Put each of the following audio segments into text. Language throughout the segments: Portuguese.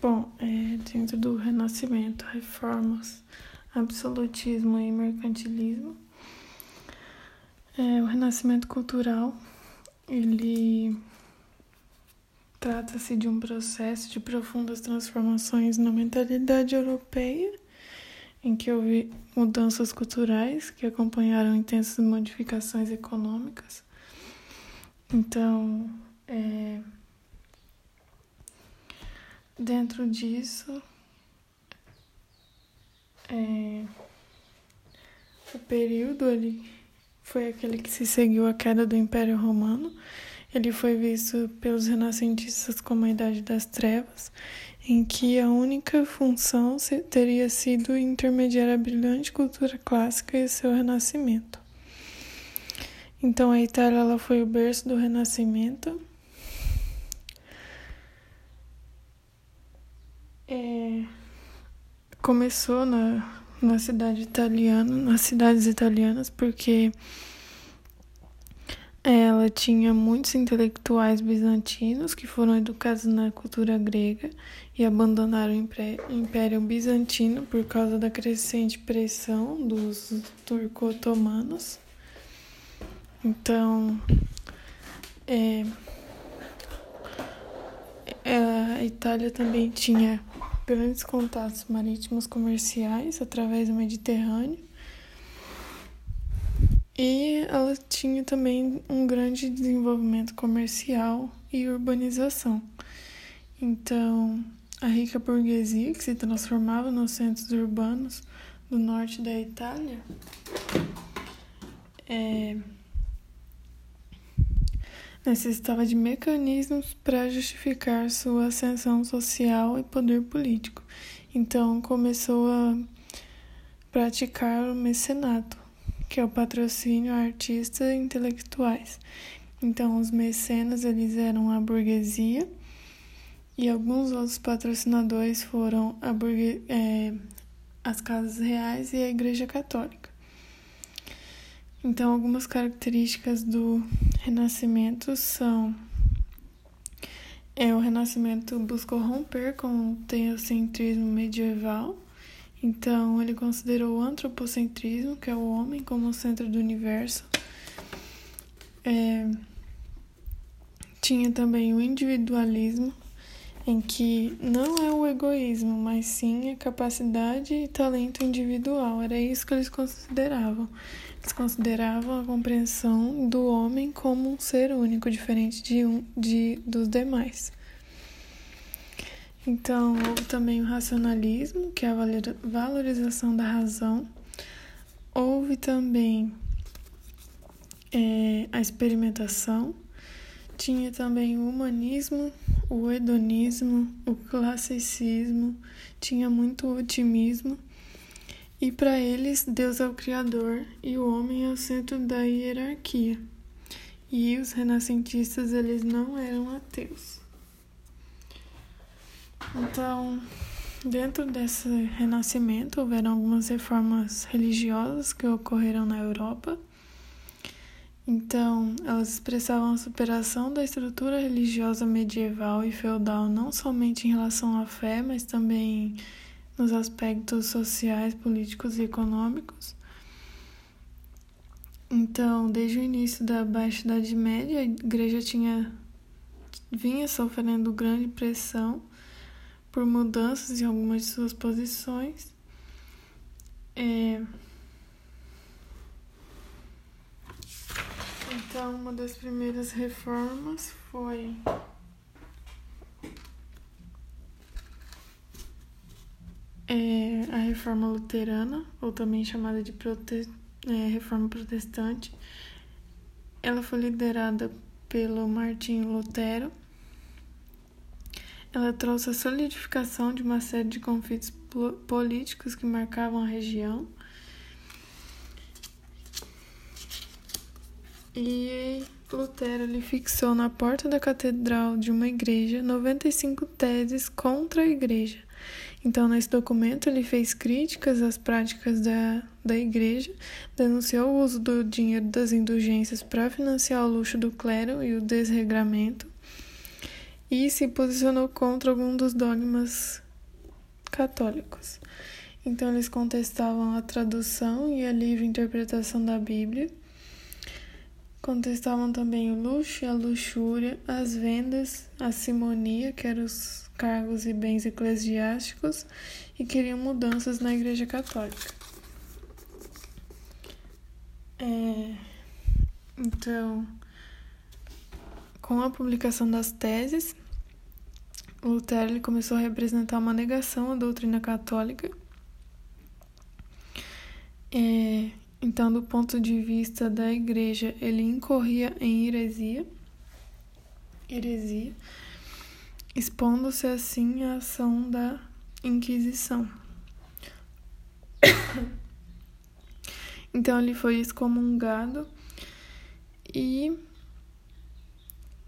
Bom, é, dentro do Renascimento, reformas, absolutismo e mercantilismo, é, o Renascimento cultural, ele trata-se de um processo de profundas transformações na mentalidade europeia, em que houve mudanças culturais que acompanharam intensas modificações econômicas. Então, é, dentro disso, é, o período ali foi aquele que se seguiu a queda do Império Romano. Ele foi visto pelos renascentistas como a Idade das Trevas, em que a única função teria sido intermediar a brilhante cultura clássica e seu renascimento. Então a Itália ela foi o berço do Renascimento. Começou na na cidade italiana, nas cidades italianas, porque ela tinha muitos intelectuais bizantinos que foram educados na cultura grega e abandonaram o Império Bizantino por causa da crescente pressão dos turco-otomanos. Então, é, a Itália também tinha grandes contatos marítimos comerciais através do Mediterrâneo. E ela tinha também um grande desenvolvimento comercial e urbanização. Então, a rica burguesia que se transformava nos centros urbanos do norte da Itália é, necessitava de mecanismos para justificar sua ascensão social e poder político. Então começou a praticar o mecenato, que é o patrocínio a artistas e intelectuais. Então os mecenas eles eram a burguesia e alguns outros patrocinadores foram a. É, as casas reais e a Igreja Católica. Então, algumas características do Renascimento são é o Renascimento buscou romper com o teocentrismo medieval. Então, ele considerou o antropocentrismo, que é o homem, como o centro do universo. É, tinha também o individualismo, em que não é o egoísmo, mas sim a capacidade e talento individual. Era isso que eles consideravam. Consideravam a compreensão do homem como um ser único, diferente de um de dos demais. Então, houve também o racionalismo, que é a valorização da razão. Houve também é, a experimentação. Tinha também o humanismo, o hedonismo, o classicismo, tinha muito otimismo e para eles, Deus é o Criador e o homem é o centro da hierarquia. E os renascentistas, eles não eram ateus. Então, dentro desse renascimento, houveram algumas reformas religiosas que ocorreram na Europa. Então, elas expressavam a superação da estrutura religiosa medieval e feudal, não somente em relação à fé, mas também nos aspectos sociais, políticos e econômicos. Então, desde o início da Baixa Idade Média, a igreja tinha vinha sofrendo grande pressão por mudanças em algumas de suas posições. É... Então, uma das primeiras reformas foi é a Reforma Luterana, ou também chamada de prote... é, Reforma Protestante. Ela foi liderada pelo Martinho Lutero. Ela trouxe a solidificação de uma série de conflitos políticos que marcavam a região. E Lutero ele fixou na porta da catedral de uma igreja 95 teses contra a igreja então, nesse documento, ele fez críticas às práticas da, da igreja, denunciou o uso do dinheiro das indulgências para financiar o luxo do clero e o desregramento, e se posicionou contra algum dos dogmas católicos. Então, eles contestavam a tradução e a livre interpretação da Bíblia. Contestavam também o luxo e a luxúria, as vendas, a simonia, que eram os cargos e bens eclesiásticos, e queriam mudanças na Igreja Católica. É, então, com a publicação das teses, Lutero começou a representar uma negação à doutrina católica. É, então, do ponto de vista da igreja, ele incorria em heresia, heresia, expondo-se assim à ação da Inquisição. então, ele foi excomungado e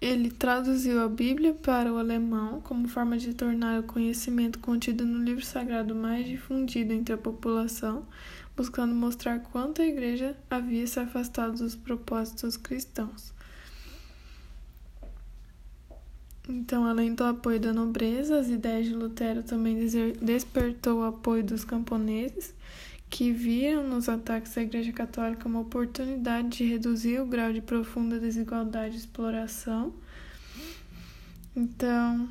ele traduziu a Bíblia para o alemão como forma de tornar o conhecimento contido no livro sagrado mais difundido entre a população, buscando mostrar quanto a Igreja havia se afastado dos propósitos cristãos. Então, além do apoio da nobreza, as ideias de Lutero também despertou o apoio dos camponeses, que viram nos ataques à Igreja Católica uma oportunidade de reduzir o grau de profunda desigualdade e exploração. Então,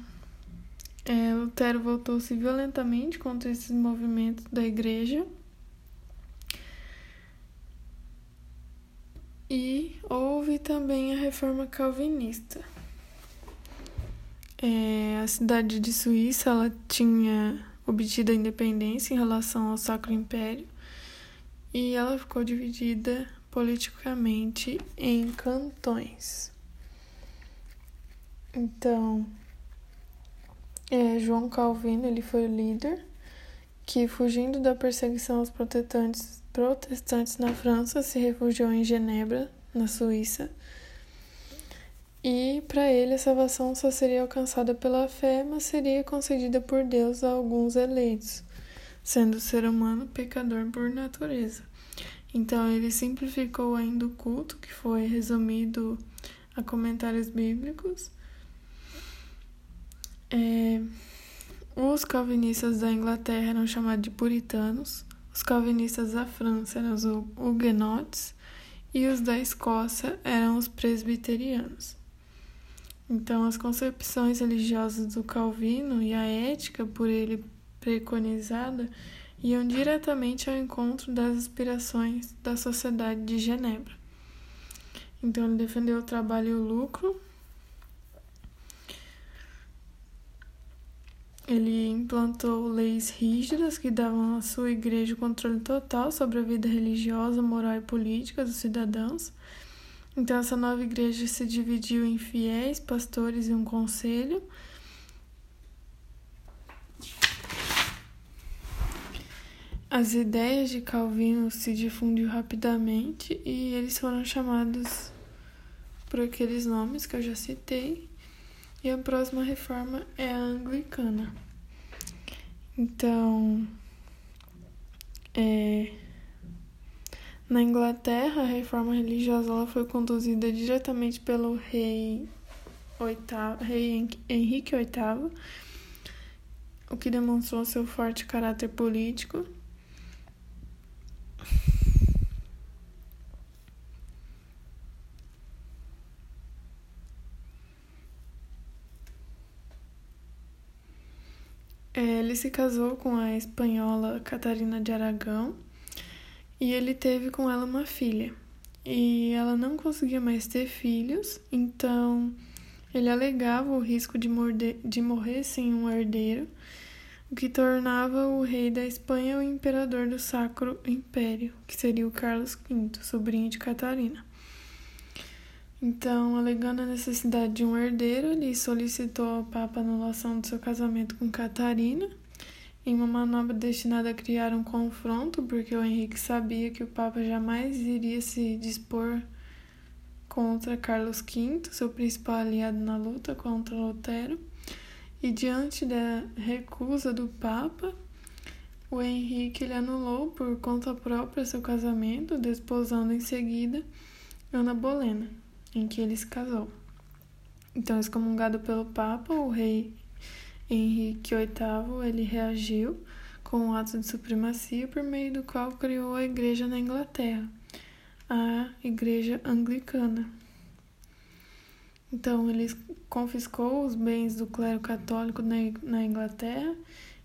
é, Lutero voltou-se violentamente contra esses movimentos da Igreja. E houve também a reforma calvinista. É, a cidade de Suíça ela tinha obtido a independência em relação ao Sacro Império e ela ficou dividida politicamente em cantões. Então, é, João Calvino ele foi o líder que, fugindo da perseguição aos protestantes, protestantes na França, se refugiou em Genebra, na Suíça. E para ele a salvação só seria alcançada pela fé, mas seria concedida por Deus a alguns eleitos, sendo o ser humano pecador por natureza. Então ele simplificou ainda o culto, que foi resumido a comentários bíblicos. É, os calvinistas da Inglaterra eram chamados de puritanos, os calvinistas da França eram os huguenotes e os da Escócia eram os presbiterianos. Então, as concepções religiosas do Calvino e a ética por ele preconizada iam diretamente ao encontro das aspirações da sociedade de Genebra. Então, ele defendeu o trabalho e o lucro. Ele implantou leis rígidas que davam à sua igreja o controle total sobre a vida religiosa, moral e política dos cidadãos então, essa nova igreja se dividiu em fiéis, pastores e um conselho. As ideias de Calvino se difundiu rapidamente e eles foram chamados por aqueles nomes que eu já citei. E a próxima reforma é a anglicana. Então, é, na Inglaterra, a reforma religiosa ela foi conduzida diretamente pelo rei, oitavo, rei Henrique VIII, o que demonstrou seu forte caráter político. É, ele se casou com a espanhola Catarina de Aragão e ele teve com ela uma filha. E ela não conseguia mais ter filhos, então ele alegava o risco de, morder, de morrer sem um herdeiro, o que tornava o rei da Espanha o imperador do Sacro Império, que seria o Carlos V, sobrinho de Catarina. Então, alegando a necessidade de um herdeiro, ele solicitou ao Papa a anulação do seu casamento com Catarina em uma manobra destinada a criar um confronto, porque o Henrique sabia que o Papa jamais iria se dispor contra Carlos V, seu principal aliado na luta contra Lutero, e diante da recusa do Papa, o Henrique ele anulou por conta própria seu casamento, desposando em seguida Ana Bolena, em que ele se casou. Então, excomungado pelo Papa, o rei Henrique VIII ele reagiu com um ato de supremacia por meio do qual criou a igreja na Inglaterra, a Igreja Anglicana. Então, ele confiscou os bens do clero católico na Inglaterra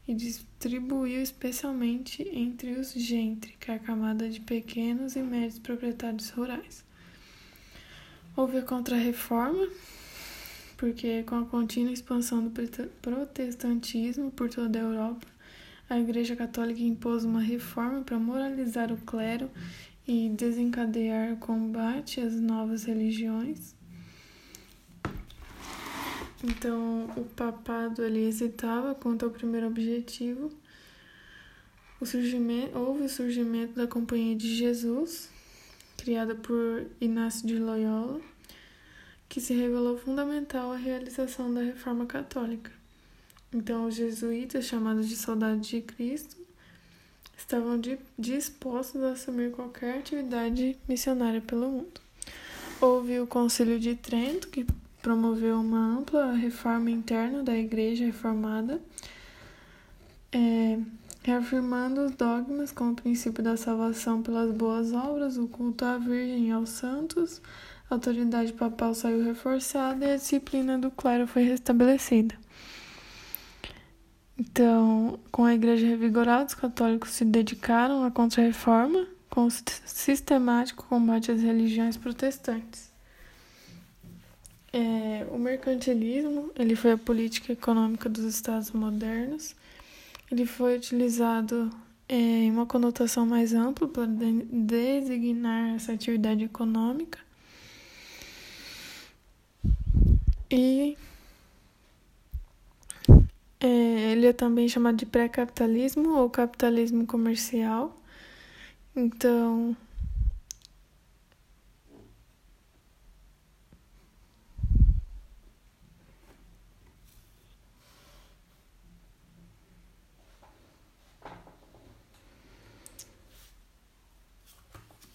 e distribuiu especialmente entre os gentry, que é a camada de pequenos e médios proprietários rurais. Houve a Contra-Reforma, porque com a contínua expansão do protestantismo por toda a Europa, a Igreja Católica impôs uma reforma para moralizar o clero e desencadear o combate às novas religiões. Então, o papado ali hesitava quanto ao primeiro objetivo. O surgimento, houve o surgimento da Companhia de Jesus, criada por Inácio de Loyola, que se revelou fundamental à realização da reforma católica. Então, os jesuítas, chamados de soldados de Cristo, estavam dispostos a assumir qualquer atividade missionária pelo mundo. Houve o Concílio de Trento, que promoveu uma ampla reforma interna da Igreja Reformada, é, reafirmando os dogmas como o princípio da salvação pelas boas obras, o culto à Virgem e aos santos, a autoridade papal saiu reforçada e a disciplina do clero foi restabelecida. Então, com a igreja revigorada, os católicos se dedicaram à contra-reforma com o sistemático combate às religiões protestantes. É, o mercantilismo ele foi a política econômica dos estados modernos. Ele foi utilizado é, em uma conotação mais ampla para designar essa atividade econômica E é, ele é também chamado de pré-capitalismo ou capitalismo comercial. Então,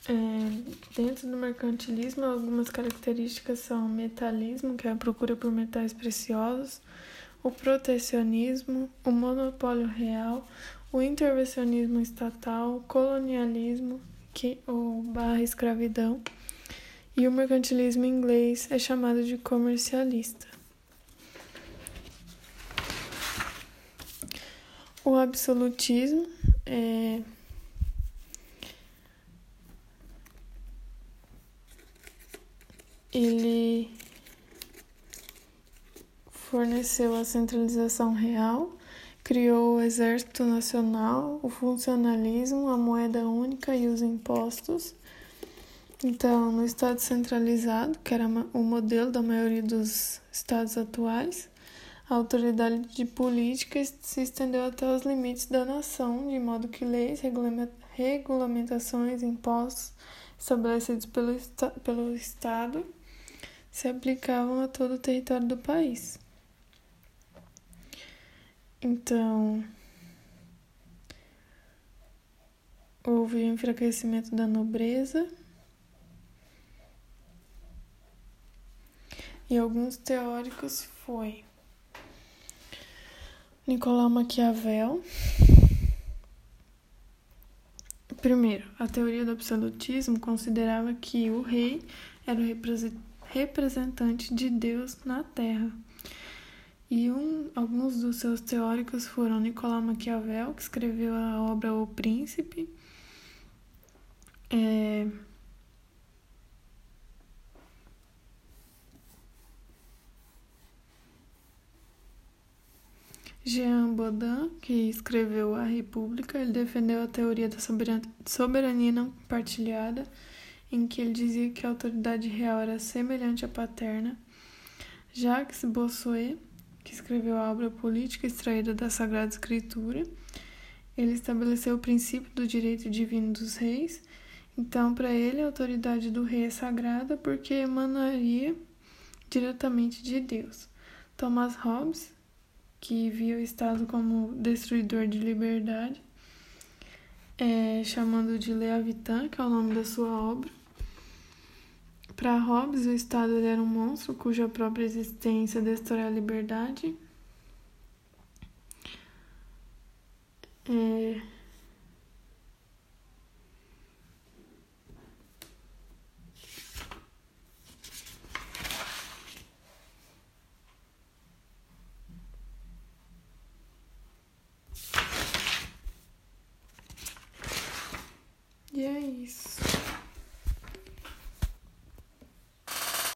É, dentro do mercantilismo, algumas características são o metalismo, que é a procura por metais preciosos, o protecionismo, o monopólio real, o intervencionismo estatal, o colonialismo, que, ou barra escravidão, e o mercantilismo inglês é chamado de comercialista. O absolutismo é ele forneceu a centralização real, criou o Exército Nacional, o funcionalismo, a moeda única e os impostos. Então, no Estado centralizado, que era o modelo da maioria dos estados atuais, a autoridade de política se estendeu até os limites da nação, de modo que leis, regulamentações, impostos estabelecidos pelo, pelo Estado se aplicavam a todo o território do país. Então, houve um enfraquecimento da nobreza e alguns teóricos foi Nicolau Maquiavel. Primeiro, a teoria do absolutismo considerava que o rei era o representante representante de Deus na Terra. E um, alguns dos seus teóricos foram Nicolau Maquiavel, que escreveu a obra O Príncipe, é, Jean Baudin, que escreveu A República, ele defendeu a teoria da soberania não partilhada em que ele dizia que a autoridade real era semelhante à paterna. Jacques Bossuet, que escreveu a obra política extraída da Sagrada Escritura, ele estabeleceu o princípio do direito divino dos reis. Então, para ele, a autoridade do rei é sagrada porque emanaria diretamente de Deus. Thomas Hobbes, que via o Estado como destruidor de liberdade, é, chamando de Leviatã, que é o nome da sua obra. Para Hobbes, o Estado era um monstro cuja própria existência destrói a liberdade. É,